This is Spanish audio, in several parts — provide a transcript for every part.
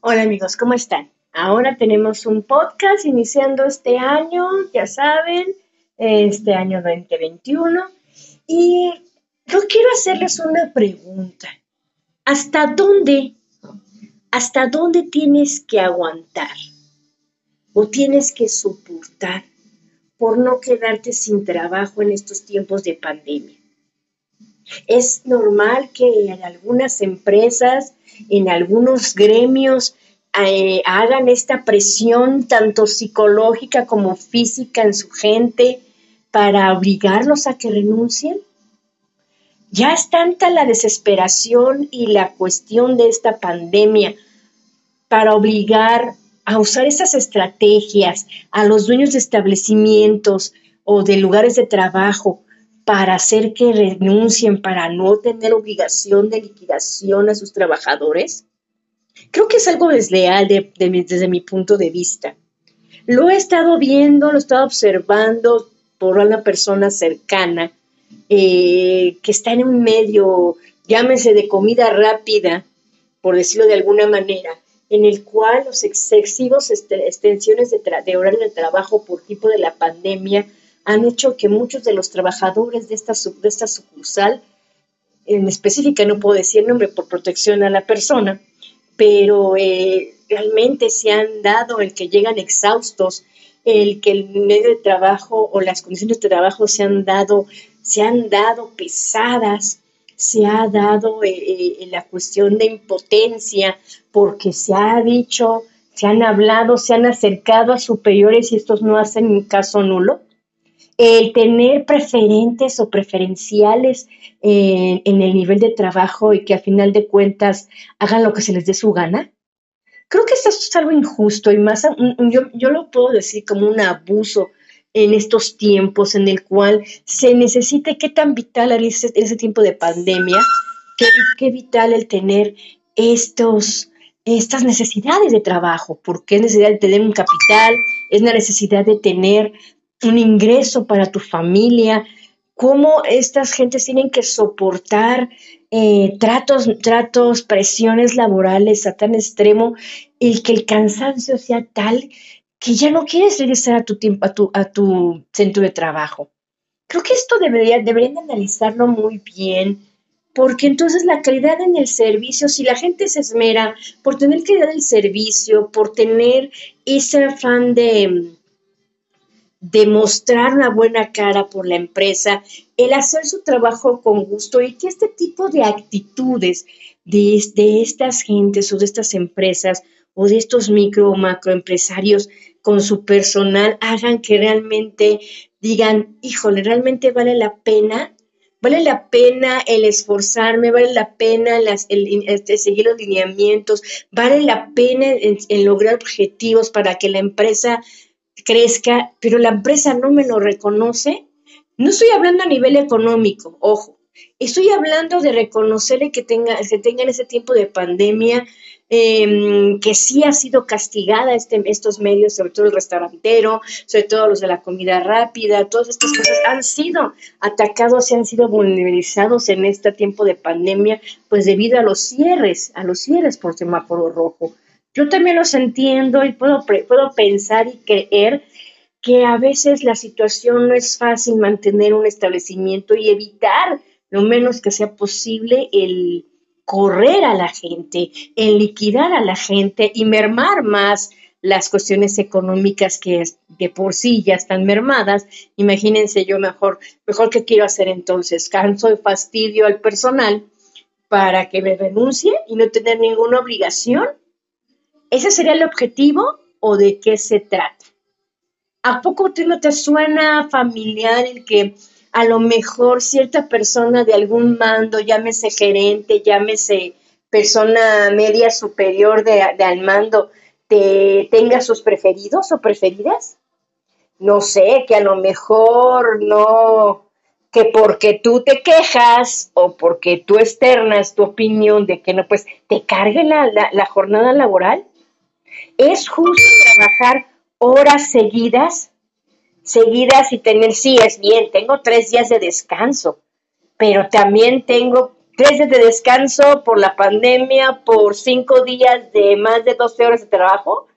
Hola amigos, ¿cómo están? Ahora tenemos un podcast iniciando este año, ya saben, este año 2021. Y yo quiero hacerles una pregunta. ¿Hasta dónde, hasta dónde tienes que aguantar o tienes que soportar por no quedarte sin trabajo en estos tiempos de pandemia? Es normal que en algunas empresas, en algunos gremios, eh, hagan esta presión tanto psicológica como física en su gente para obligarlos a que renuncien. Ya es tanta la desesperación y la cuestión de esta pandemia para obligar a usar esas estrategias a los dueños de establecimientos o de lugares de trabajo para hacer que renuncien, para no tener obligación de liquidación a sus trabajadores? Creo que es algo desleal desde mi punto de vista. Lo he estado viendo, lo he estado observando por una persona cercana eh, que está en un medio, llámese de comida rápida, por decirlo de alguna manera, en el cual los excesivos extensiones de, de horario de trabajo por tipo de la pandemia han hecho que muchos de los trabajadores de esta, de esta sucursal, en específica no puedo decir nombre por protección a la persona, pero eh, realmente se han dado el que llegan exhaustos, el que el medio de trabajo o las condiciones de trabajo se han dado, se han dado pesadas, se ha dado eh, eh, la cuestión de impotencia, porque se ha dicho, se han hablado, se han acercado a superiores y estos no hacen caso nulo el tener preferentes o preferenciales eh, en el nivel de trabajo y que a final de cuentas hagan lo que se les dé su gana. Creo que esto es algo injusto y más, yo, yo lo puedo decir como un abuso en estos tiempos en el cual se necesita, qué tan vital en ese, ese tiempo de pandemia, qué, qué vital el tener estos, estas necesidades de trabajo, porque es necesidad de tener un capital, es la necesidad de tener un ingreso para tu familia, cómo estas gentes tienen que soportar eh, tratos, tratos, presiones laborales a tan extremo, el que el cansancio sea tal que ya no quieres regresar a tu tiempo, a tu, a tu centro de trabajo. Creo que esto debería, deberían analizarlo muy bien, porque entonces la calidad en el servicio, si la gente se esmera por tener calidad del servicio, por tener ese afán de, demostrar una buena cara por la empresa, el hacer su trabajo con gusto y que este tipo de actitudes de, de estas gentes o de estas empresas o de estos micro o macroempresarios con su personal hagan que realmente digan, híjole, realmente vale la pena, vale la pena el esforzarme, vale la pena el, este, seguir los lineamientos, vale la pena en lograr objetivos para que la empresa crezca, pero la empresa no me lo reconoce, no estoy hablando a nivel económico, ojo, estoy hablando de reconocerle que tenga, que tenga en ese tiempo de pandemia, em, que sí ha sido castigada este, estos medios, sobre todo el restaurantero, sobre todo los de la comida rápida, todas estas cosas han sido atacados y han sido vulnerabilizados en este tiempo de pandemia, pues debido a los cierres, a los cierres por semáforo rojo. Yo también los entiendo y puedo, puedo pensar y creer que a veces la situación no es fácil mantener un establecimiento y evitar lo menos que sea posible el correr a la gente, el liquidar a la gente y mermar más las cuestiones económicas que de por sí ya están mermadas. Imagínense yo mejor, mejor qué quiero hacer entonces, canso y fastidio al personal para que me renuncie y no tener ninguna obligación ¿Ese sería el objetivo o de qué se trata? ¿A poco no te suena familiar el que a lo mejor cierta persona de algún mando, llámese gerente, llámese persona media superior de, al mando, te tenga sus preferidos o preferidas? No sé, que a lo mejor no, que porque tú te quejas o porque tú externas tu opinión de que no, pues te cargue la jornada laboral. ¿Es justo trabajar horas seguidas? Seguidas y tener, sí, es bien, tengo tres días de descanso, pero también tengo tres días de descanso por la pandemia, por cinco días de más de 12 horas de trabajo,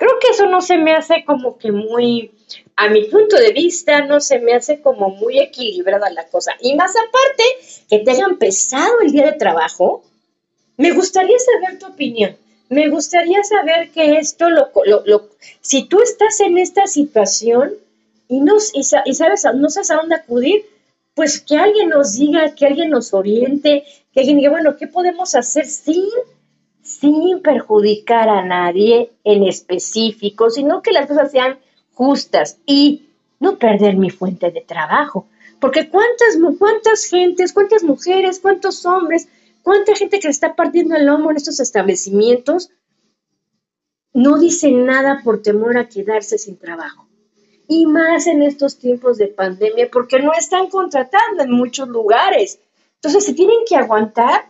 creo que eso no se me hace como que muy, a mi punto de vista, no se me hace como muy equilibrada la cosa. Y más aparte, que te hayan pesado el día de trabajo, me gustaría saber tu opinión. Me gustaría saber que esto, lo, lo, si tú estás en esta situación y, no, y, sabes, no sabes a dónde acudir, pues que alguien nos diga, que alguien nos oriente, que alguien diga, bueno, ¿qué podemos hacer sin, sin perjudicar a nadie en específico, sino que las cosas sean justas y no perder mi fuente de trabajo? Porque cuántas, cuántas gentes, cuántas mujeres, cuántos hombres, cuánta gente que está partiendo el lomo en estos establecimientos no dicen nada por temor a quedarse sin trabajo y más en estos tiempos de pandemia, porque no están contratando en muchos lugares. Entonces, se tienen que aguantar,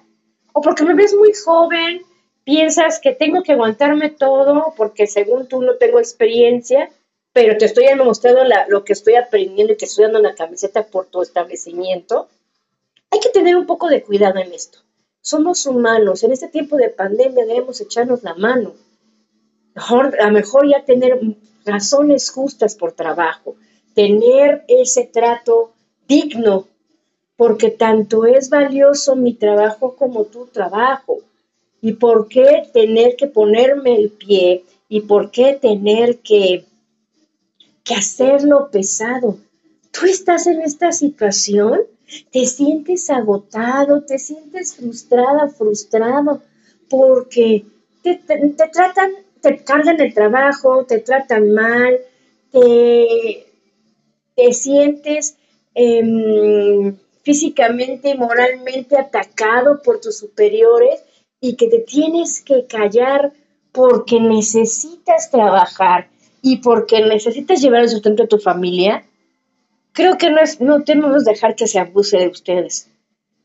o porque me ves muy joven, piensas que tengo que aguantarme todo, porque según tú no tengo experiencia, pero te estoy demostrando lo que estoy aprendiendo y que estoy dando la camiseta por tu establecimiento. Hay que tener un poco de cuidado en esto. Somos humanos, en este tiempo de pandemia debemos echarnos la mano. Mejor, a lo mejor ya tener razones justas por trabajo, tener ese trato digno, porque tanto es valioso mi trabajo como tu trabajo. ¿Y por qué tener que ponerme el pie? ¿Y por qué tener que, que hacerlo pesado? Tú estás en esta situación, te sientes agotado, te sientes frustrada, frustrado, porque te, te tratan te cargan el trabajo, te tratan mal, te, te sientes em, físicamente, moralmente atacado por tus superiores y que te tienes que callar porque necesitas trabajar y porque necesitas llevar el sustento a tu familia, creo que no, es, no tenemos que dejar que se abuse de ustedes.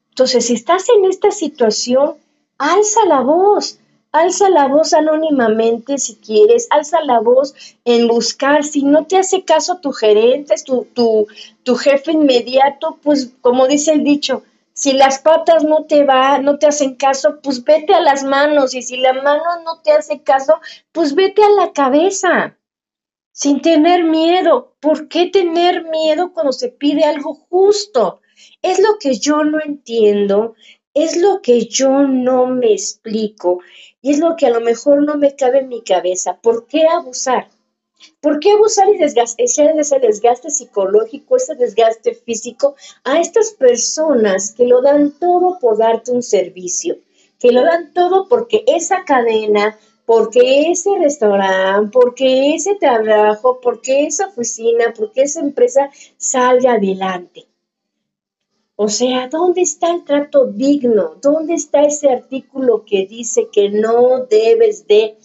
Entonces, si estás en esta situación, alza la voz, alza la voz anónimamente si quieres, alza la voz en buscar, si no te hace caso tu gerente, tu, tu, tu jefe inmediato, pues como dice el dicho, si las patas no te va, no te hacen caso, pues vete a las manos y si la mano no te hace caso, pues vete a la cabeza. Sin tener miedo. ¿Por qué tener miedo cuando se pide algo justo? Es lo que yo no entiendo, es lo que yo no me explico y es lo que a lo mejor no me cabe en mi cabeza. ¿Por qué abusar? ¿Por qué abusar y desgaste, ese desgaste psicológico, ese desgaste físico a estas personas que lo dan todo por darte un servicio? Que lo dan todo porque esa cadena, porque ese restaurante, porque ese trabajo, porque esa oficina, porque esa empresa salga adelante. O sea, ¿dónde está el trato digno? ¿Dónde está ese artículo que dice que no debes de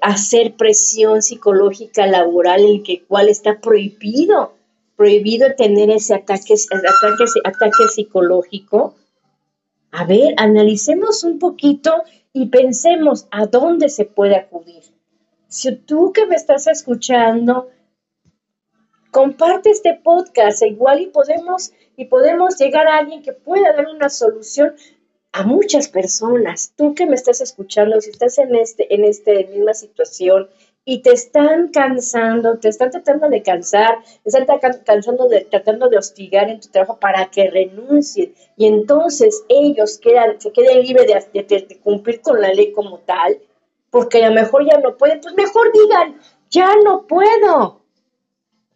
hacer presión psicológica laboral, el cual está prohibido? Prohibido tener ese ataque, ataque, ataque psicológico. A ver, analicemos un poquito y pensemos a dónde se puede acudir. Si tú que me estás escuchando comparte este podcast, igual y podemos, y podemos llegar a alguien que pueda dar una solución a muchas personas. Tú que me estás escuchando, si estás en este, en esta misma situación y te están cansando, te están tratando de cansar, te están cansando de, tratando de hostigar en tu trabajo para que renuncien y entonces ellos quedan, se queden libres de, de cumplir con la ley como tal, porque a lo mejor ya no pueden, pues mejor digan, ya no puedo,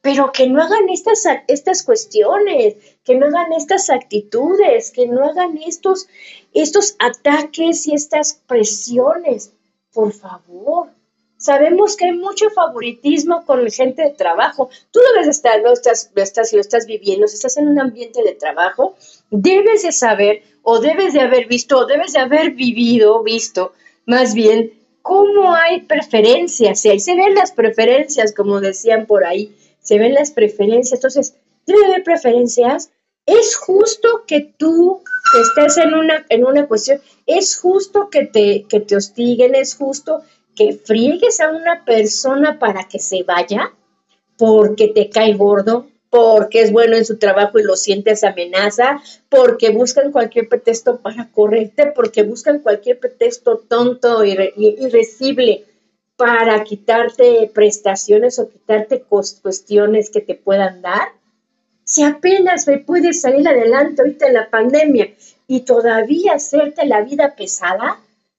pero que no hagan estas, estas cuestiones, que no hagan estas actitudes, que no hagan estos, estos ataques y estas presiones. Por favor. Sabemos que hay mucho favoritismo con gente de trabajo. Tú debes estar, no estás, estás, si lo estás viviendo, si estás en un ambiente de trabajo, debes de saber o debes de haber visto o debes de haber vivido, visto más bien, cómo hay preferencias. Y ahí se ven las preferencias, como decían por ahí se ven las preferencias. Entonces, debe haber preferencias. Es justo que tú estés en una, en una cuestión, es justo que te, que te hostiguen, es justo que friegues a una persona para que se vaya porque te cae gordo, porque es bueno en su trabajo y lo sientes amenaza, porque buscan cualquier pretexto para correrte, porque buscan cualquier pretexto tonto y irrecible para quitarte prestaciones o quitarte cuestiones que te puedan dar. Si apenas me puedes salir adelante ahorita en la pandemia y todavía hacerte la vida pesada,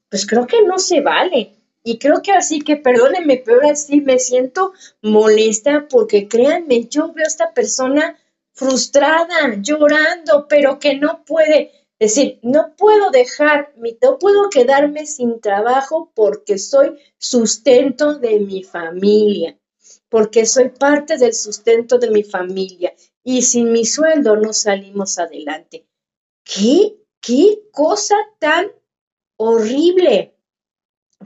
pues creo que no se vale. Y creo que así que, perdónenme, pero ahora sí me siento molesta porque créanme, yo veo a esta persona frustrada, llorando, pero que no puede, decir, no puedo dejar, no puedo quedarme sin trabajo porque soy sustento de mi familia, porque soy parte del sustento de mi familia y sin mi sueldo no salimos adelante. ¿Qué? ¿Qué cosa tan horrible?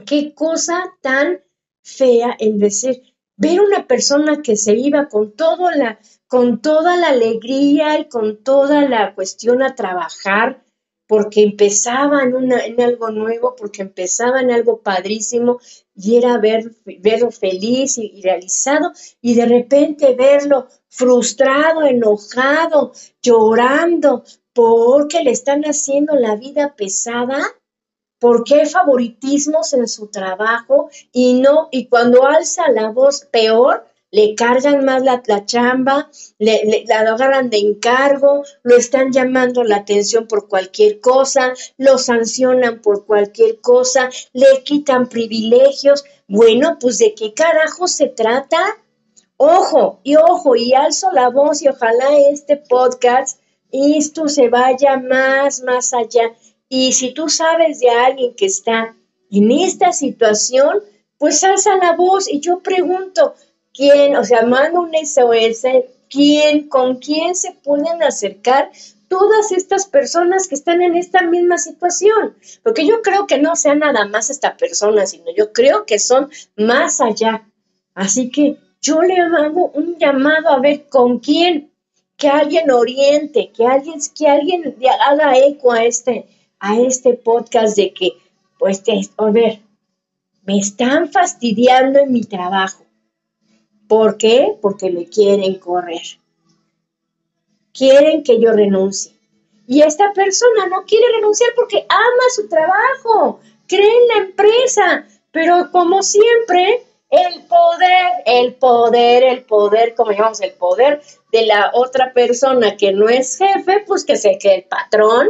Qué cosa tan fea en decir, ver una persona que se iba con todo la, con toda la alegría y con toda la cuestión a trabajar, porque empezaba en, una, en algo nuevo, porque empezaba en algo padrísimo y era ver, verlo feliz y realizado y de repente verlo frustrado, enojado, llorando, porque le están haciendo la vida pesada ¿Por qué favoritismos en su trabajo y no, y cuando alza la voz peor, le cargan más la, chamba, le, la agarran de encargo, lo están llamando la atención por cualquier cosa, lo sancionan por cualquier cosa, le quitan privilegios. Bueno, pues de qué carajo se trata. Ojo, y ojo, y alzo la voz y ojalá este podcast, esto se vaya más, más allá. Y si tú sabes de alguien que está en esta situación, pues alza la voz y yo pregunto, ¿quién, o sea, mando un SOS, quién, con quién se pueden acercar todas estas personas que están en esta misma situación? Porque yo creo que no sea nada más esta persona, sino yo creo que son más allá. Así que yo le hago un llamado a ver con quién, que alguien oriente, que alguien, que alguien haga eco a este, a este podcast de que, pues, a ver, me están fastidiando en mi trabajo. ¿Por qué? Porque me quieren correr. Quieren que yo renuncie. Y esta persona no quiere renunciar porque ama su trabajo, cree en la empresa, pero como siempre, el poder, el poder, el poder, como llamamos el poder de la otra persona que no es jefe, pues que sé que el patrón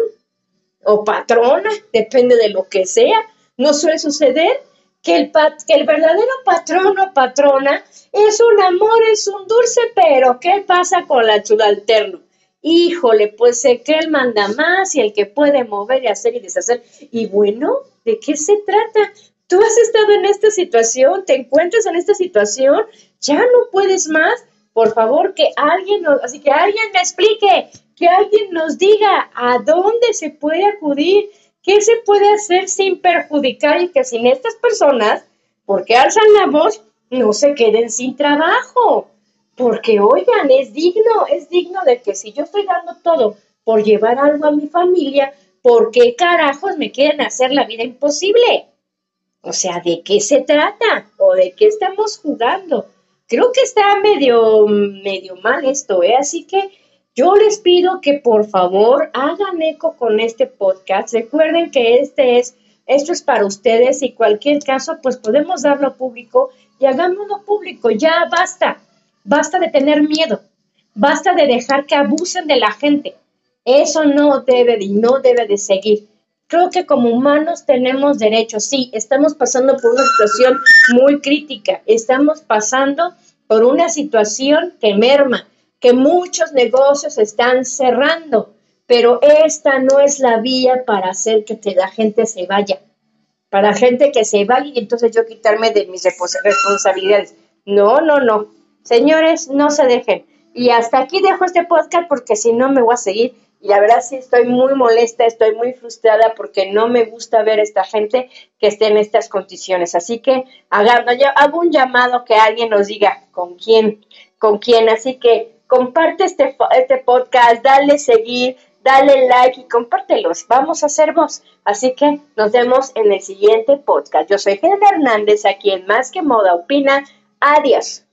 o patrona, depende de lo que sea. No suele suceder que el, que el verdadero patrón o patrona es un amor, es un dulce, pero ¿qué pasa con la subalterno? Híjole, pues sé que él manda más y el que puede mover y hacer y deshacer. Y bueno, ¿de qué se trata? Tú has estado en esta situación, te encuentras en esta situación, ya no puedes más. Por favor, que alguien así que alguien me explique que alguien nos diga a dónde se puede acudir, qué se puede hacer sin perjudicar y que sin estas personas, porque alzan la voz, no se queden sin trabajo. Porque, oigan, es digno, es digno de que si yo estoy dando todo por llevar algo a mi familia, ¿por qué carajos me quieren hacer la vida imposible? O sea, ¿de qué se trata? ¿O de qué estamos jugando? Creo que está medio, medio mal esto, ¿eh? Así que yo les pido que por favor hagan eco con este podcast. Recuerden que este es, esto es para ustedes y cualquier caso, pues podemos darlo público y hagámoslo público. Ya basta, basta de tener miedo, basta de dejar que abusen de la gente. Eso no debe y no debe de seguir. Creo que como humanos tenemos derechos. Sí, estamos pasando por una situación muy crítica. Estamos pasando por una situación que merma que muchos negocios están cerrando, pero esta no es la vía para hacer que la gente se vaya, para gente que se vaya y entonces yo quitarme de mis responsabilidades. No, no, no. Señores, no se dejen. Y hasta aquí dejo este podcast porque si no me voy a seguir. Y la verdad sí estoy muy molesta, estoy muy frustrada porque no me gusta ver a esta gente que esté en estas condiciones. Así que hago un llamado que alguien nos diga con quién, con quién. Así que comparte este, este podcast, dale seguir, dale like y compártelos. Vamos a hacer voz. Así que nos vemos en el siguiente podcast. Yo soy Helena Hernández, aquí en Más que Moda Opina. Adiós.